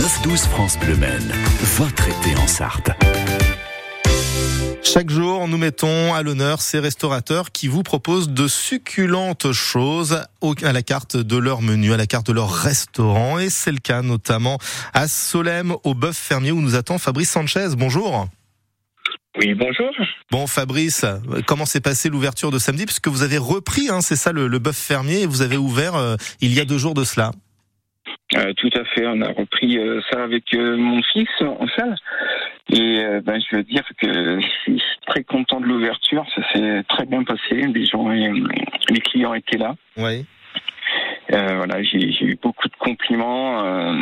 9-12 France Bleu Maine, votre été en Sarthe. Chaque jour, nous mettons à l'honneur ces restaurateurs qui vous proposent de succulentes choses à la carte de leur menu, à la carte de leur restaurant. Et c'est le cas notamment à Solem, au bœuf fermier, où nous attend Fabrice Sanchez. Bonjour. Oui, bonjour. Bon, Fabrice, comment s'est passée l'ouverture de samedi? Puisque vous avez repris, hein, c'est ça, le, le bœuf fermier, et vous avez ouvert euh, il y a deux jours de cela. Euh, tout à fait, on a repris euh, ça avec euh, mon fils en salle. Et euh, ben, je veux dire que je suis très content de l'ouverture, ça s'est très bien passé, les gens, les clients étaient là. Oui. Euh, voilà, j'ai eu beaucoup de compliments, euh,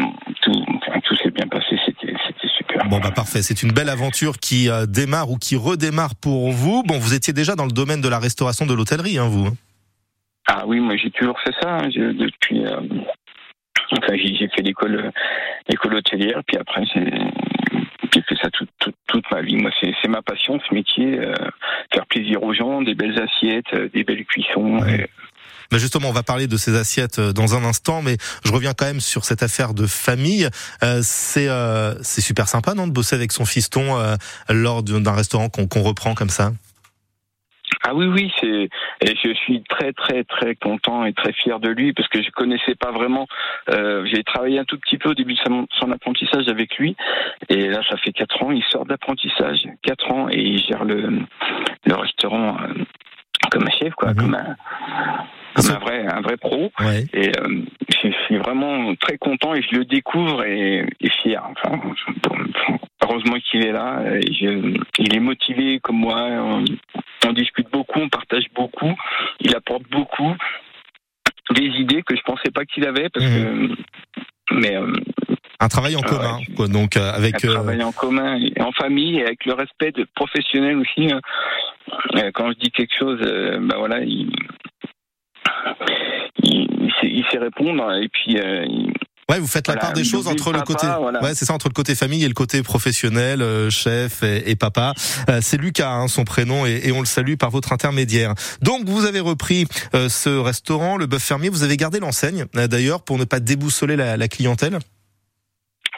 tout, enfin, tout s'est bien passé, c'était super. Bon, bah parfait. C'est une belle aventure qui euh, démarre ou qui redémarre pour vous. Bon, vous étiez déjà dans le domaine de la restauration de l'hôtellerie, hein, vous. Ah oui, moi j'ai toujours fait ça hein, depuis. Enfin, j'ai fait l'école l'école hôtelière, puis après j'ai fait ça toute, toute, toute ma vie. Moi, c'est ma passion, ce métier, euh, faire plaisir aux gens, des belles assiettes, euh, des belles cuissons. Ouais. et- Bah justement, on va parler de ces assiettes euh, dans un instant, mais je reviens quand même sur cette affaire de famille. Euh, c'est euh, super sympa, non, de bosser avec son fiston euh, lors d'un restaurant qu'on qu'on reprend comme ça? Ah oui, oui, c'est. Et je suis très, très, très content et très fier de lui parce que je connaissais pas vraiment. Euh, J'ai travaillé un tout petit peu au début de son, apprentissage avec lui, et là, ça fait quatre ans. Il sort d'apprentissage, quatre ans, et il gère le, le restaurant euh, comme un chef, quoi, Mhm. comme un, comme un vrai, un vrai pro. Ouais. Et euh, je suis vraiment très content et je le découvre et, et fier. Enfin, heureusement qu'il est là. Et je- il est motivé comme moi. On, on discute beaucoup, on partage beaucoup. Il apporte beaucoup des idées que je pensais pas qu'il avait parce que. Mais euh, Un travail en Ah commun, ouais. quoi. Donc euh, avec. un euh, travail en commun en famille et avec le respect de professionnel aussi. hein. Euh, Quand je dis quelque chose, ben voilà, il, il, il sait, il sait répondre et puis euh, il- Ouais, vous faites la part des choses entre le papa, côté, voilà. ouais, c'est ça, entre le côté famille et le côté professionnel, euh, chef et, et papa. Euh, c'est Lucas, hein, son prénom, et, et on le salue par votre intermédiaire. Donc, vous avez repris euh, ce restaurant, le bœuf fermier. Vous avez gardé l'enseigne, d'ailleurs, pour ne pas déboussoler la, la clientèle?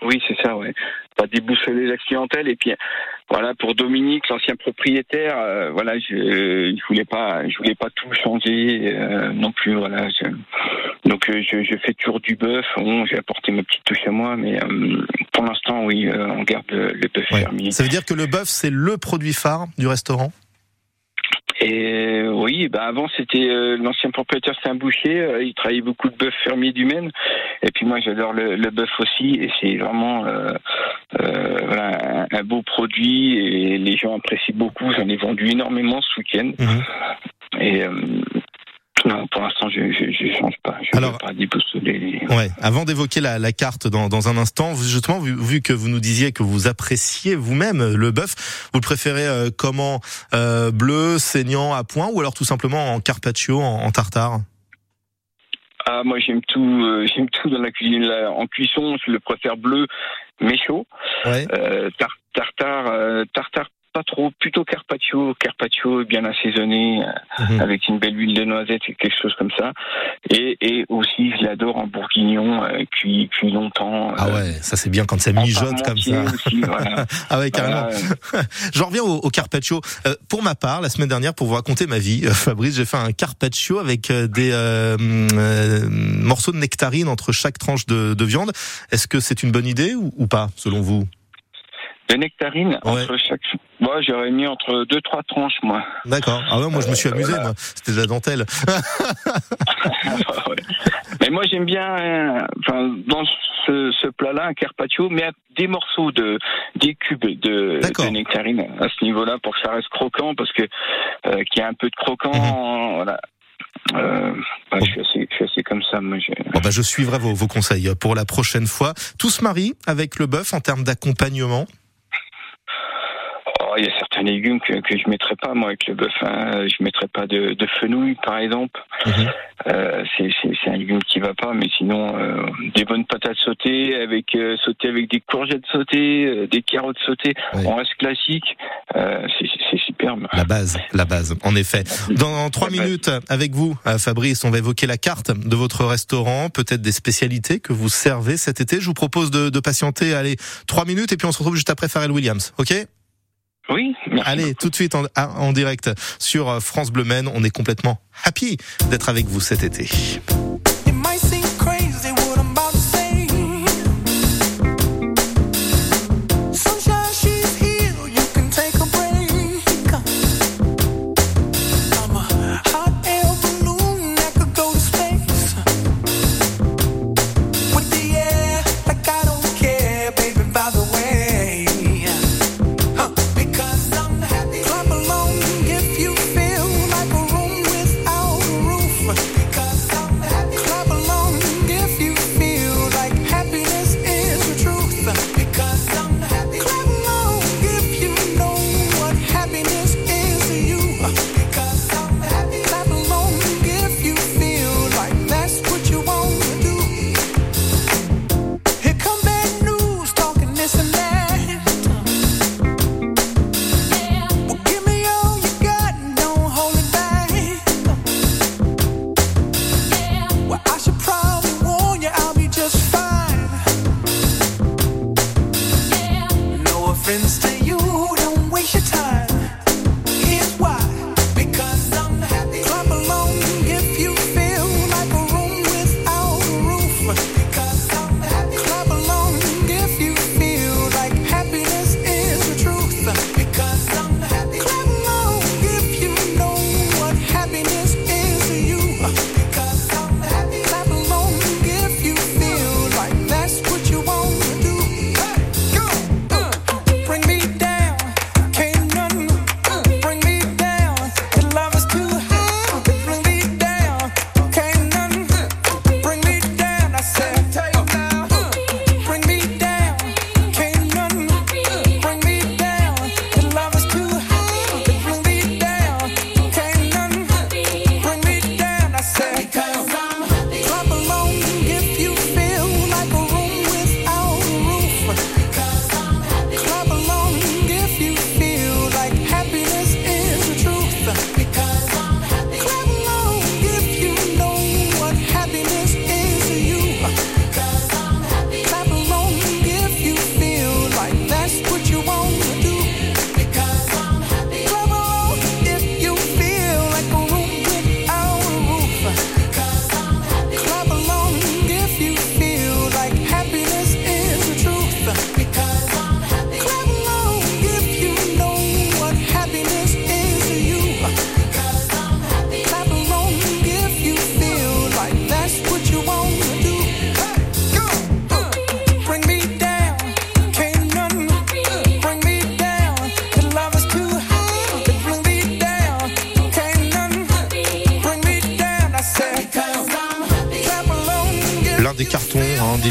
Oui, c'est ça, ouais. Pas déboussoler la clientèle et puis voilà pour Dominique, l'ancien propriétaire, euh, voilà, je, je voulais pas, je voulais pas tout changer euh, non plus, voilà. je- donc euh, je, je fais toujours du bœuf. Bon, j'ai apporté ma petite touche à moi, mais euh, pour l'instant, oui, euh, on garde le, bœuf Ouais. fermier. Ça veut dire que le bœuf, c'est le produit phare du restaurant? Et oui, ben avant c'était euh, l'ancien propriétaire, c'était un boucher. euh, il travaillait beaucoup de bœuf fermier du Maine. Et puis moi, j'adore le, le bœuf aussi. Et c'est vraiment euh, euh, un, beau produit. Et les gens apprécient beaucoup. J'en ai vendu énormément ce week-end. Mhm. Et euh, non, pour l'instant, je je change pas. Je Alors- ne pas déboussoler. les- Ouais. Avant d'évoquer la, la carte dans, dans un instant, justement, vu, vu que vous nous disiez que vous appréciez vous-même le bœuf, vous le préférez euh, comment euh, Bleu, saignant, à point, ou alors tout simplement en carpaccio, en, en tartare? Ah, moi j'aime tout. euh, j'aime tout dans la cuisine. En cuisson, je le préfère bleu, mais chaud. Ouais. Euh, tartare, euh, tartare pas trop, plutôt carpaccio, carpaccio bien assaisonné Mhm. avec une belle huile de noisette et quelque chose comme ça. Et, et aussi, je l'adore en bourguignon, euh, cuit, cuit longtemps. Ah euh, ouais, ça c'est bien quand ça mijote comme ça. Aussi, voilà. Ah ouais, carrément. Voilà. J'en reviens au, au carpaccio. Euh, pour ma part, la semaine dernière, pour vous raconter ma vie, Fabrice, j'ai fait un carpaccio avec des morceaux de nectarine entre chaque tranche de, de viande. Est-ce que c'est une bonne idée ou, ou pas, selon vous? De nectarine Ouais. entre chaque. Moi, j'aurais mis entre deux trois tranches, moi. D'accord. Ah ouais, moi je me suis amusé, moi. C'était de la dentelle. Ouais. Mais moi j'aime bien, euh, enfin dans ce, ce plat-là, un carpaccio, mais à des morceaux de, des cubes de, de nectarine à ce niveau-là pour que ça reste croquant, parce que euh, qu'il y a un peu de croquant, Mhm. voilà. Euh, bah, je, suis assez, je suis assez comme ça, moi. Je... Bon bah je suivrai vos, vos conseils pour la prochaine fois. Tout se marie avec le bœuf en termes d'accompagnement. Oh, il y a certains un légume que, que je mettrais pas moi avec le bœuf. Hein. Je mettrais pas de, de fenouil par exemple. Mhm. Euh, c'est un légume qui va pas, mais sinon euh, des bonnes patates sautées avec euh, sautées avec des courgettes sautées, euh, des carottes sautées. On reste classique. c'est superbe. La base, la base. En effet. Dans trois minutes avec vous, Fabrice, on va évoquer la carte de votre restaurant, peut-être des spécialités que vous servez cet été. Je vous propose de, de patienter, allez, trois minutes et puis on se retrouve juste après Pharrell Williams. Ok? Oui. Allez, tout de suite en, en direct sur France Bleu Maine. On est complètement happy d'être avec vous cet été.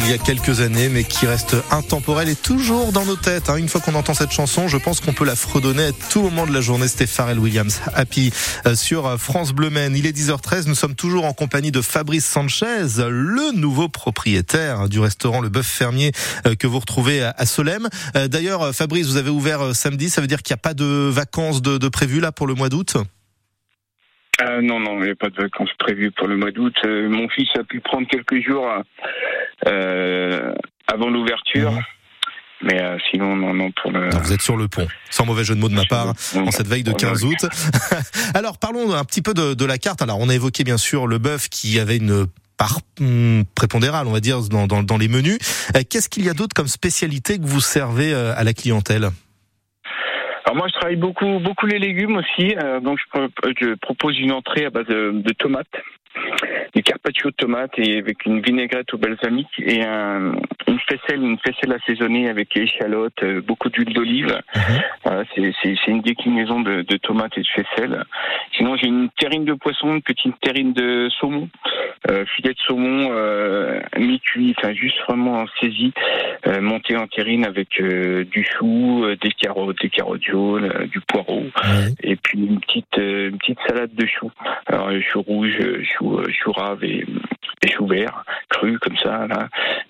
Il y a quelques années, mais qui reste intemporel et toujours dans nos têtes. Hein. Une fois qu'on entend cette chanson, je pense qu'on peut la fredonner à tout moment de la journée. C'était Pharrell Williams, Happy, euh, sur France Bleu Maine. Il est 10h13, nous sommes toujours en compagnie de Fabrice Sanchez, le nouveau propriétaire du restaurant Le Bœuf Fermier euh, que vous retrouvez à Solem. Euh, d'ailleurs, Fabrice, vous avez ouvert samedi, ça veut dire qu'il n'y a pas de vacances de, de prévues là pour le mois d'août? Non, non, il n'y a pas de vacances prévues pour le mois d'août. mon fils a pu prendre quelques jours euh, avant l'ouverture. Mhm. Mais euh, sinon, non, non, pour le... vous êtes sur le pont, sans mauvais jeu de mots de ma part, en cette veille de 15 août. Alors, parlons un petit peu de, de, la carte. Alors, on a évoqué bien sûr le bœuf qui avait une part hmm, prépondérale, on va dire, dans, dans, dans les menus. Euh, qu'est-ce qu'il y a d'autre comme spécialité que vous servez à la clientèle? Alors moi, je travaille beaucoup, beaucoup les légumes aussi. donc, je, je, propose une entrée à base de, de tomates du carpaccio de tomates et avec une vinaigrette au balsamique et un, une faisselle, une faisselle assaisonnée avec échalotes, euh, beaucoup d'huile d'olive, mhm. Voilà, c'est une déclinaison de, de, tomates et de faisselle. Sinon, j'ai une terrine de poisson, une petite terrine de saumon, euh, filet de saumon euh, mi-cuit, enfin juste vraiment en saisie, euh, monté en terrine avec euh, du chou, euh, des carottes, des carottes jaunes, du poireau, et puis une petite une petite salade de choux. Alors chou rouge, chou chou rave et, et chou vert cru comme ça. Là,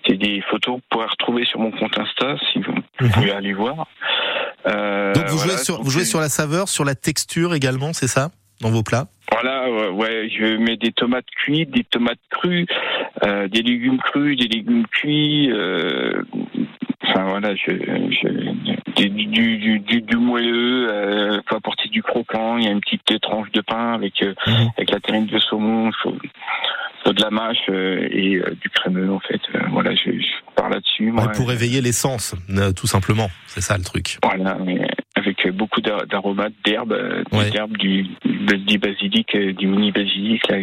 c'est des photos que vous pourrez retrouver sur mon compte Insta si vous, mhm. pouvez aller voir. Euh, Donc vous jouez, sur, vous jouez sur la saveur, sur la texture également, c'est ça dans vos plats? Voilà, ouais, je mets des tomates cuites, des tomates crues, euh, des légumes crus, des légumes cuits. Euh, enfin voilà, je, je du, du, du, du, moelleux, euh, faut apporter du croquant. Il y a une petite tranche de pain avec euh, mhm. avec la terrine de saumon. Faut de la mâche euh, et du crémeux en fait. voilà, je, je pars là-dessus. pour éveiller l'essence, tout simplement. C'est ça le truc. Voilà, mais avec beaucoup d'aromates, d'herbes, euh, d'herbes, du, du basilic, euh, du mini basilic. Là,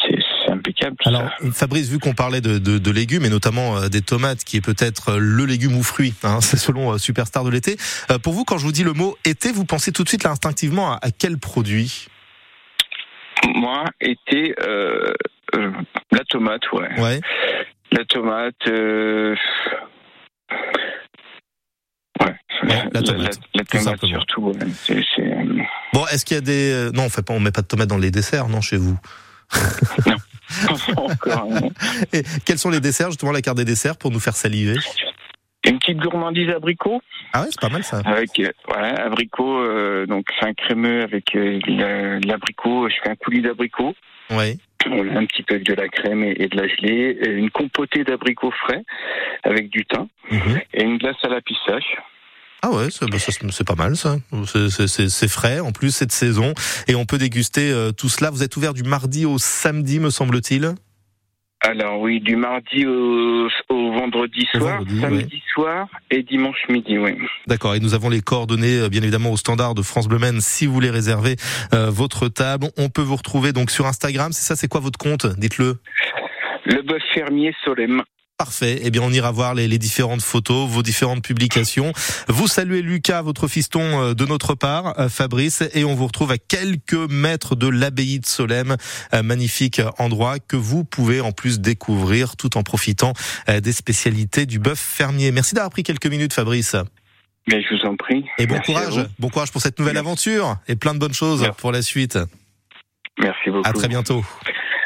c'est impeccable. Alors, Fabrice, vu qu'on parlait de, de, de, légumes et notamment euh, des tomates, qui est peut-être le légume ou fruit, hein, c'est selon Superstar de l'été. pour vous, quand je vous dis le mot été, vous pensez tout de suite là, instinctivement à, quel produit? Moi, été, euh, la tomate, ouais. Ouais. La tomate. la tomate. La, tomate surtout. Euh, bon, est-ce qu'il y a des euh, non, on fait pas, on met pas de tomates dans les desserts, non, chez vous? Non. Encore, Et quels sont les desserts, justement, la carte des desserts pour nous faire saliver? Une petite gourmandise abricot. Ah ouais, c'est pas mal ça. Avec euh, ouais, abricot, euh, donc c'est un crémeux avec l'abricot. Je fais un coulis d'abricot. Oui. Un petit peu de la crème et, de la gelée, une compotée d'abricots frais avec du thym mhm. et une glace à la pistache. Ah ouais, bah, c'est pas mal ça. C'est frais, en plus c'est de saison et on peut déguster euh, tout cela. Vous êtes ouvert du mardi au samedi, me semble-t-il alors oui, du mardi au, vendredi soir, samedi soir et dimanche midi, oui. D'accord, et nous avons les coordonnées euh, bien évidemment au standard de France Bleu si vous voulez réserver euh, votre table. On peut vous retrouver donc sur Instagram, c'est ça, c'est quoi votre compte Dites-le. Le bœuf fermier Solem. Parfait. Eh bien, on ira voir les, les, différentes photos, vos différentes publications. Vous saluez Lucas, votre fiston euh, de notre part, euh, Fabrice, et on vous retrouve à quelques mètres de l'abbaye de Solem, magnifique endroit que vous pouvez en plus découvrir tout en profitant euh, des spécialités du bœuf fermier. Merci d'avoir pris quelques minutes, Fabrice. Mais je vous en prie. Et bon courage, bon courage pour cette nouvelle aventure et plein de bonnes choses pour la suite. Merci beaucoup. À très bientôt.